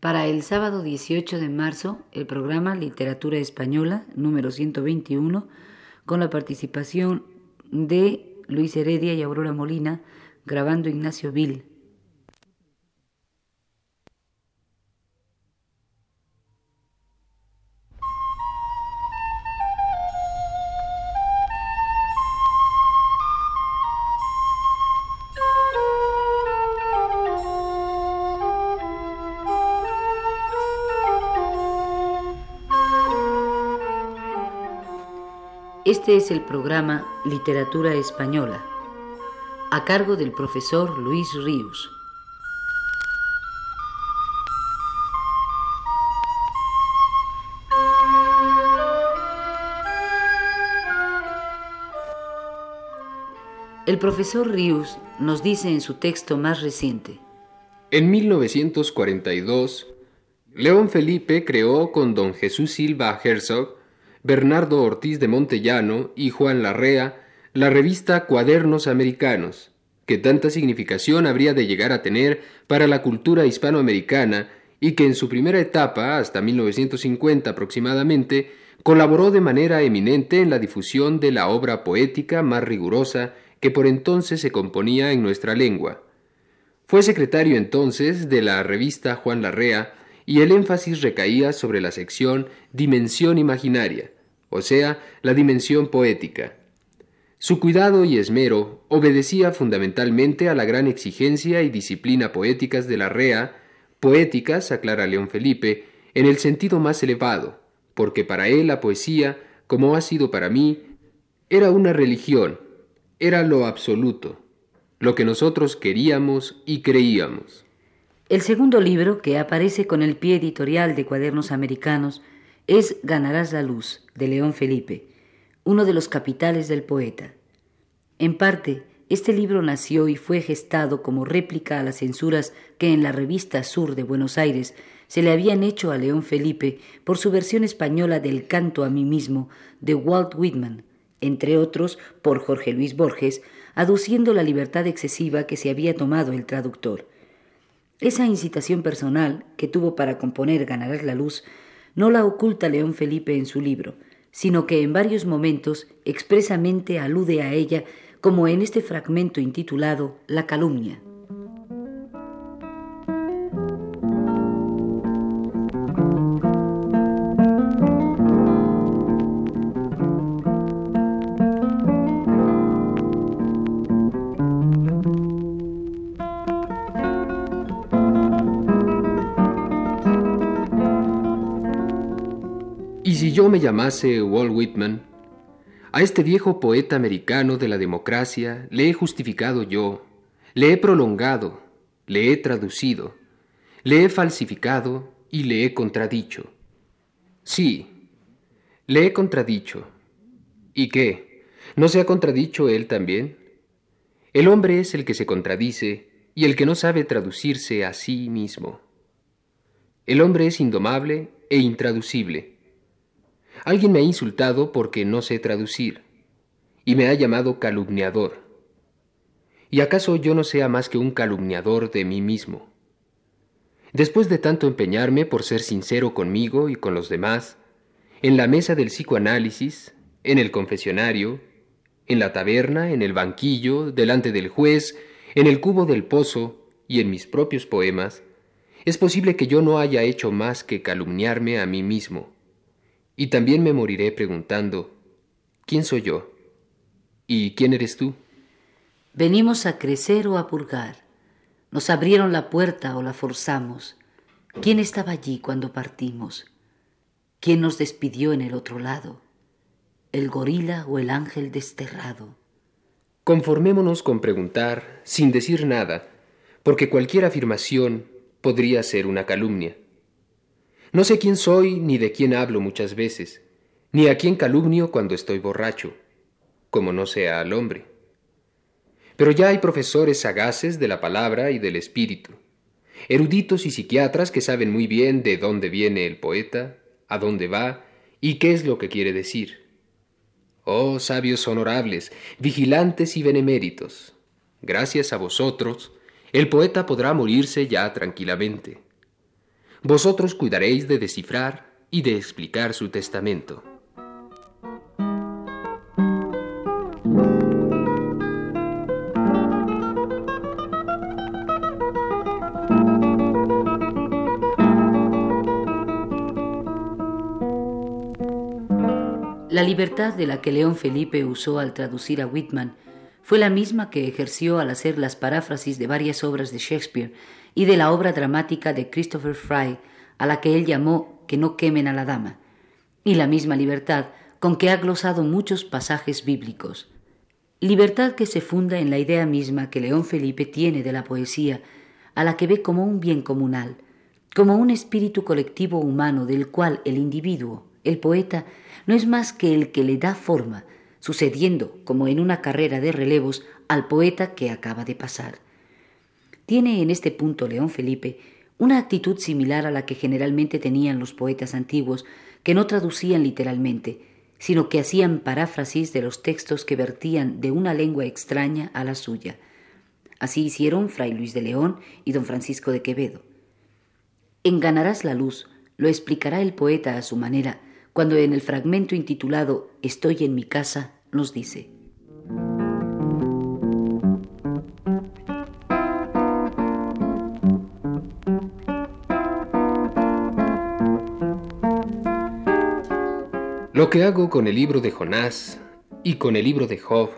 Para el sábado 18 de marzo, el programa Literatura Española número 121, con la participación de Luis Heredia y Aurora Molina, grabando Ignacio Vil. Este es el programa Literatura Española, a cargo del profesor Luis Ríos. El profesor Ríos nos dice en su texto más reciente. En 1942, León Felipe creó con don Jesús Silva Herzog Bernardo Ortiz de Montellano y Juan Larrea la revista Cuadernos Americanos, que tanta significación habría de llegar a tener para la cultura hispanoamericana y que en su primera etapa, hasta 1950 aproximadamente, colaboró de manera eminente en la difusión de la obra poética más rigurosa que por entonces se componía en nuestra lengua. Fue secretario entonces de la revista Juan Larrea y el énfasis recaía sobre la sección dimensión imaginaria, o sea, la dimensión poética. Su cuidado y esmero obedecía fundamentalmente a la gran exigencia y disciplina poéticas de la REA, poéticas, aclara León Felipe, en el sentido más elevado, porque para él la poesía, como ha sido para mí, era una religión, era lo absoluto, lo que nosotros queríamos y creíamos. El segundo libro, que aparece con el pie editorial de Cuadernos Americanos, es Ganarás la Luz, de León Felipe, uno de los capitales del poeta. En parte, este libro nació y fue gestado como réplica a las censuras que en la revista Sur de Buenos Aires se le habían hecho a León Felipe por su versión española del Canto a mí mismo de Walt Whitman, entre otros por Jorge Luis Borges, aduciendo la libertad excesiva que se había tomado el traductor. Esa incitación personal que tuvo para componer Ganarás la Luz no la oculta León Felipe en su libro, sino que en varios momentos expresamente alude a ella como en este fragmento intitulado La calumnia. Si yo me llamase Walt Whitman, a este viejo poeta americano de la democracia le he justificado yo, le he prolongado, le he traducido, le he falsificado y le he contradicho. Sí, le he contradicho. ¿Y qué? ¿No se ha contradicho él también? El hombre es el que se contradice y el que no sabe traducirse a sí mismo. El hombre es indomable e intraducible. Alguien me ha insultado porque no sé traducir, y me ha llamado calumniador. ¿Y acaso yo no sea más que un calumniador de mí mismo? Después de tanto empeñarme por ser sincero conmigo y con los demás, en la mesa del psicoanálisis, en el confesionario, en la taberna, en el banquillo, delante del juez, en el cubo del pozo y en mis propios poemas, es posible que yo no haya hecho más que calumniarme a mí mismo y también me moriré preguntando, ¿quién soy yo? ¿Y quién eres tú? Venimos a crecer o a purgar. Nos abrieron la puerta o la forzamos. ¿Quién estaba allí cuando partimos? ¿Quién nos despidió en el otro lado? ¿El gorila o el ángel desterrado? Conformémonos con preguntar, sin decir nada, porque cualquier afirmación podría ser una calumnia. No sé quién soy ni de quién hablo muchas veces, ni a quién calumnio cuando estoy borracho, como no sea al hombre. Pero ya hay profesores sagaces de la palabra y del espíritu, eruditos y psiquiatras que saben muy bien de dónde viene el poeta, a dónde va y qué es lo que quiere decir. Oh sabios honorables, vigilantes y beneméritos, gracias a vosotros, el poeta podrá morirse ya tranquilamente vosotros cuidaréis de descifrar y de explicar su testamento. La libertad de la que León Felipe usó al traducir a Whitman fue la misma que ejerció al hacer las paráfrasis de varias obras de Shakespeare y de la obra dramática de Christopher Fry, a la que él llamó Que no quemen a la dama, y la misma libertad con que ha glosado muchos pasajes bíblicos. Libertad que se funda en la idea misma que León Felipe tiene de la poesía, a la que ve como un bien comunal, como un espíritu colectivo humano del cual el individuo, el poeta, no es más que el que le da forma, sucediendo, como en una carrera de relevos, al poeta que acaba de pasar. Tiene en este punto León Felipe una actitud similar a la que generalmente tenían los poetas antiguos, que no traducían literalmente, sino que hacían paráfrasis de los textos que vertían de una lengua extraña a la suya. Así hicieron Fray Luis de León y don Francisco de Quevedo. En Ganarás la luz lo explicará el poeta a su manera, cuando en el fragmento intitulado Estoy en mi casa nos dice, Lo que hago con el libro de Jonás y con el libro de Job,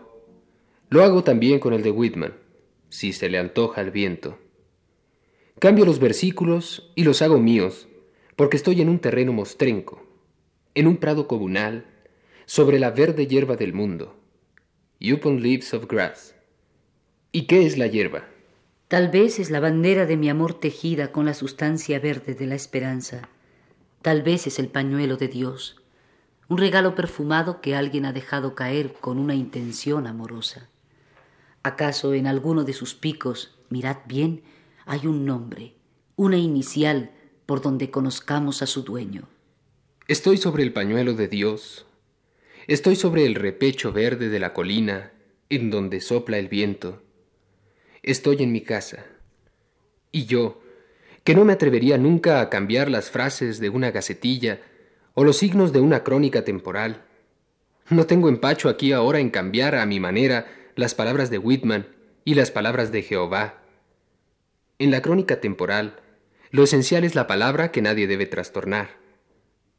lo hago también con el de Whitman, si se le antoja el viento. Cambio los versículos y los hago míos, porque estoy en un terreno mostrenco, en un prado comunal, sobre la verde hierba del mundo. Upon leaves of grass. ¿Y qué es la hierba? Tal vez es la bandera de mi amor tejida con la sustancia verde de la esperanza. Tal vez es el pañuelo de Dios un regalo perfumado que alguien ha dejado caer con una intención amorosa. ¿Acaso en alguno de sus picos, mirad bien, hay un nombre, una inicial por donde conozcamos a su dueño? Estoy sobre el pañuelo de Dios, estoy sobre el repecho verde de la colina en donde sopla el viento, estoy en mi casa, y yo, que no me atrevería nunca a cambiar las frases de una gacetilla, o los signos de una crónica temporal. No tengo empacho aquí ahora en cambiar a mi manera las palabras de Whitman y las palabras de Jehová. En la crónica temporal, lo esencial es la palabra que nadie debe trastornar.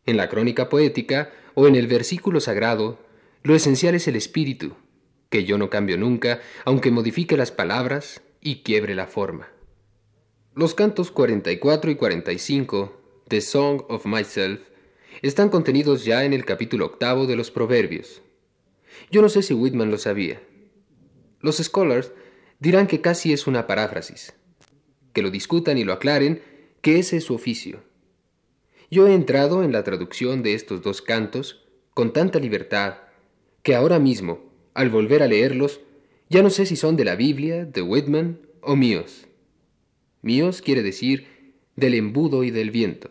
En la crónica poética o en el versículo sagrado, lo esencial es el espíritu, que yo no cambio nunca, aunque modifique las palabras y quiebre la forma. Los cantos 44 y 45, The Song of Myself, están contenidos ya en el capítulo octavo de los Proverbios. Yo no sé si Whitman lo sabía. Los scholars dirán que casi es una paráfrasis, que lo discutan y lo aclaren, que ese es su oficio. Yo he entrado en la traducción de estos dos cantos con tanta libertad que ahora mismo, al volver a leerlos, ya no sé si son de la Biblia, de Whitman o míos. Míos quiere decir del embudo y del viento.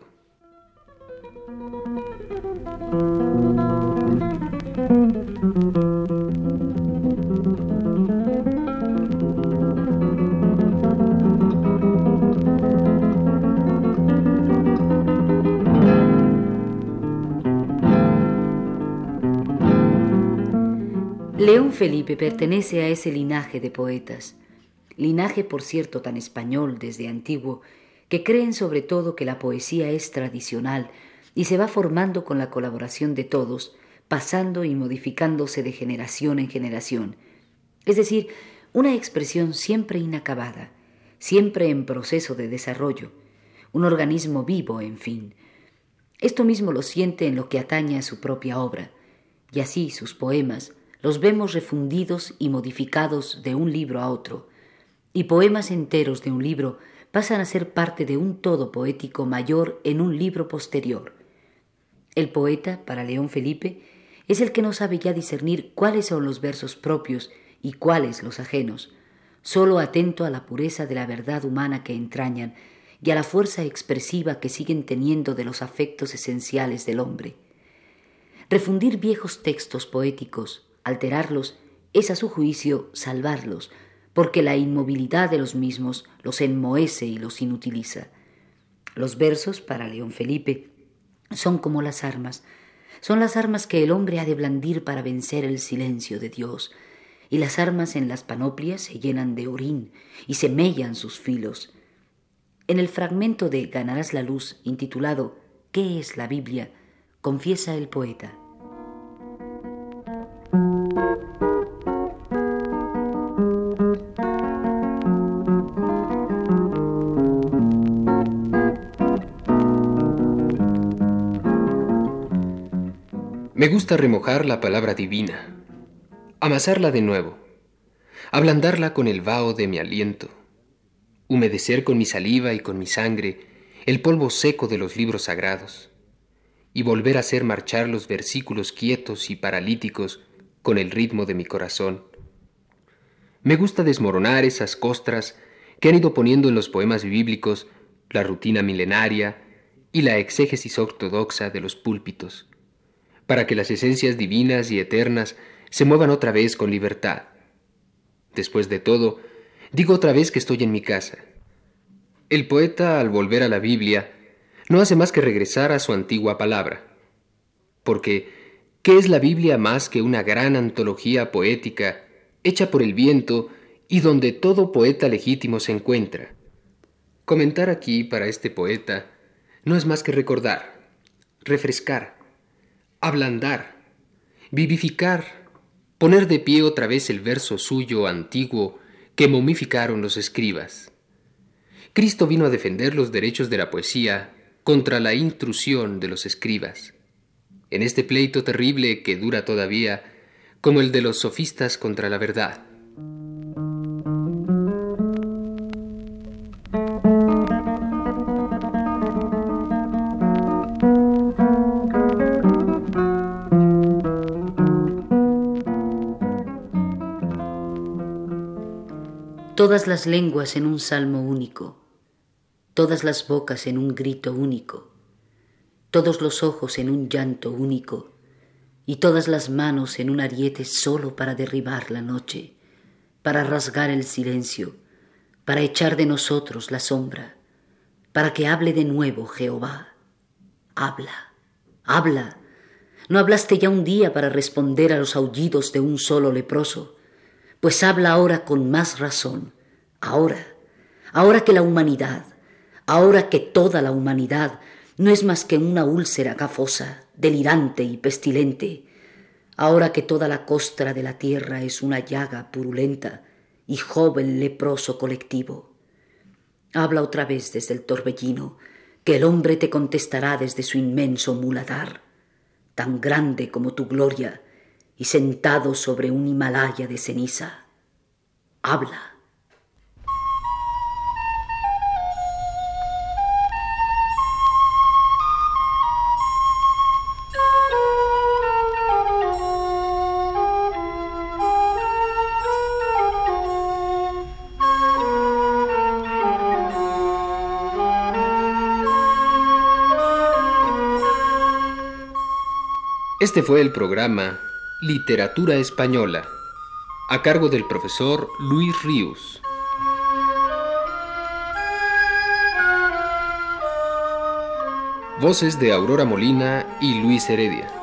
Felipe pertenece a ese linaje de poetas, linaje por cierto tan español desde antiguo, que creen sobre todo que la poesía es tradicional y se va formando con la colaboración de todos, pasando y modificándose de generación en generación, es decir, una expresión siempre inacabada, siempre en proceso de desarrollo, un organismo vivo, en fin. Esto mismo lo siente en lo que atañe a su propia obra, y así sus poemas, los vemos refundidos y modificados de un libro a otro, y poemas enteros de un libro pasan a ser parte de un todo poético mayor en un libro posterior. El poeta, para León Felipe, es el que no sabe ya discernir cuáles son los versos propios y cuáles los ajenos, solo atento a la pureza de la verdad humana que entrañan y a la fuerza expresiva que siguen teniendo de los afectos esenciales del hombre. Refundir viejos textos poéticos, Alterarlos es a su juicio salvarlos, porque la inmovilidad de los mismos los enmohece y los inutiliza. Los versos para León Felipe son como las armas, son las armas que el hombre ha de blandir para vencer el silencio de Dios, y las armas en las panoplias se llenan de orín y se mellan sus filos. En el fragmento de Ganarás la luz, intitulado ¿Qué es la Biblia?, confiesa el poeta. Me gusta remojar la palabra divina, amasarla de nuevo, ablandarla con el vaho de mi aliento, humedecer con mi saliva y con mi sangre el polvo seco de los libros sagrados, y volver a hacer marchar los versículos quietos y paralíticos con el ritmo de mi corazón. Me gusta desmoronar esas costras que han ido poniendo en los poemas bíblicos la rutina milenaria y la exégesis ortodoxa de los púlpitos para que las esencias divinas y eternas se muevan otra vez con libertad. Después de todo, digo otra vez que estoy en mi casa. El poeta, al volver a la Biblia, no hace más que regresar a su antigua palabra. Porque, ¿qué es la Biblia más que una gran antología poética hecha por el viento y donde todo poeta legítimo se encuentra? Comentar aquí para este poeta no es más que recordar, refrescar, ablandar, vivificar, poner de pie otra vez el verso suyo antiguo que momificaron los escribas. Cristo vino a defender los derechos de la poesía contra la intrusión de los escribas. En este pleito terrible que dura todavía, como el de los sofistas contra la verdad. Todas las lenguas en un salmo único, todas las bocas en un grito único, todos los ojos en un llanto único, y todas las manos en un ariete solo para derribar la noche, para rasgar el silencio, para echar de nosotros la sombra, para que hable de nuevo Jehová. Habla, habla. ¿No hablaste ya un día para responder a los aullidos de un solo leproso? Pues habla ahora con más razón, ahora, ahora que la humanidad, ahora que toda la humanidad no es más que una úlcera gafosa, delirante y pestilente, ahora que toda la costra de la tierra es una llaga purulenta y joven leproso colectivo. Habla otra vez desde el torbellino, que el hombre te contestará desde su inmenso muladar, tan grande como tu gloria, y sentado sobre un Himalaya de ceniza, habla. Este fue el programa Literatura Española, a cargo del profesor Luis Ríos. Voces de Aurora Molina y Luis Heredia.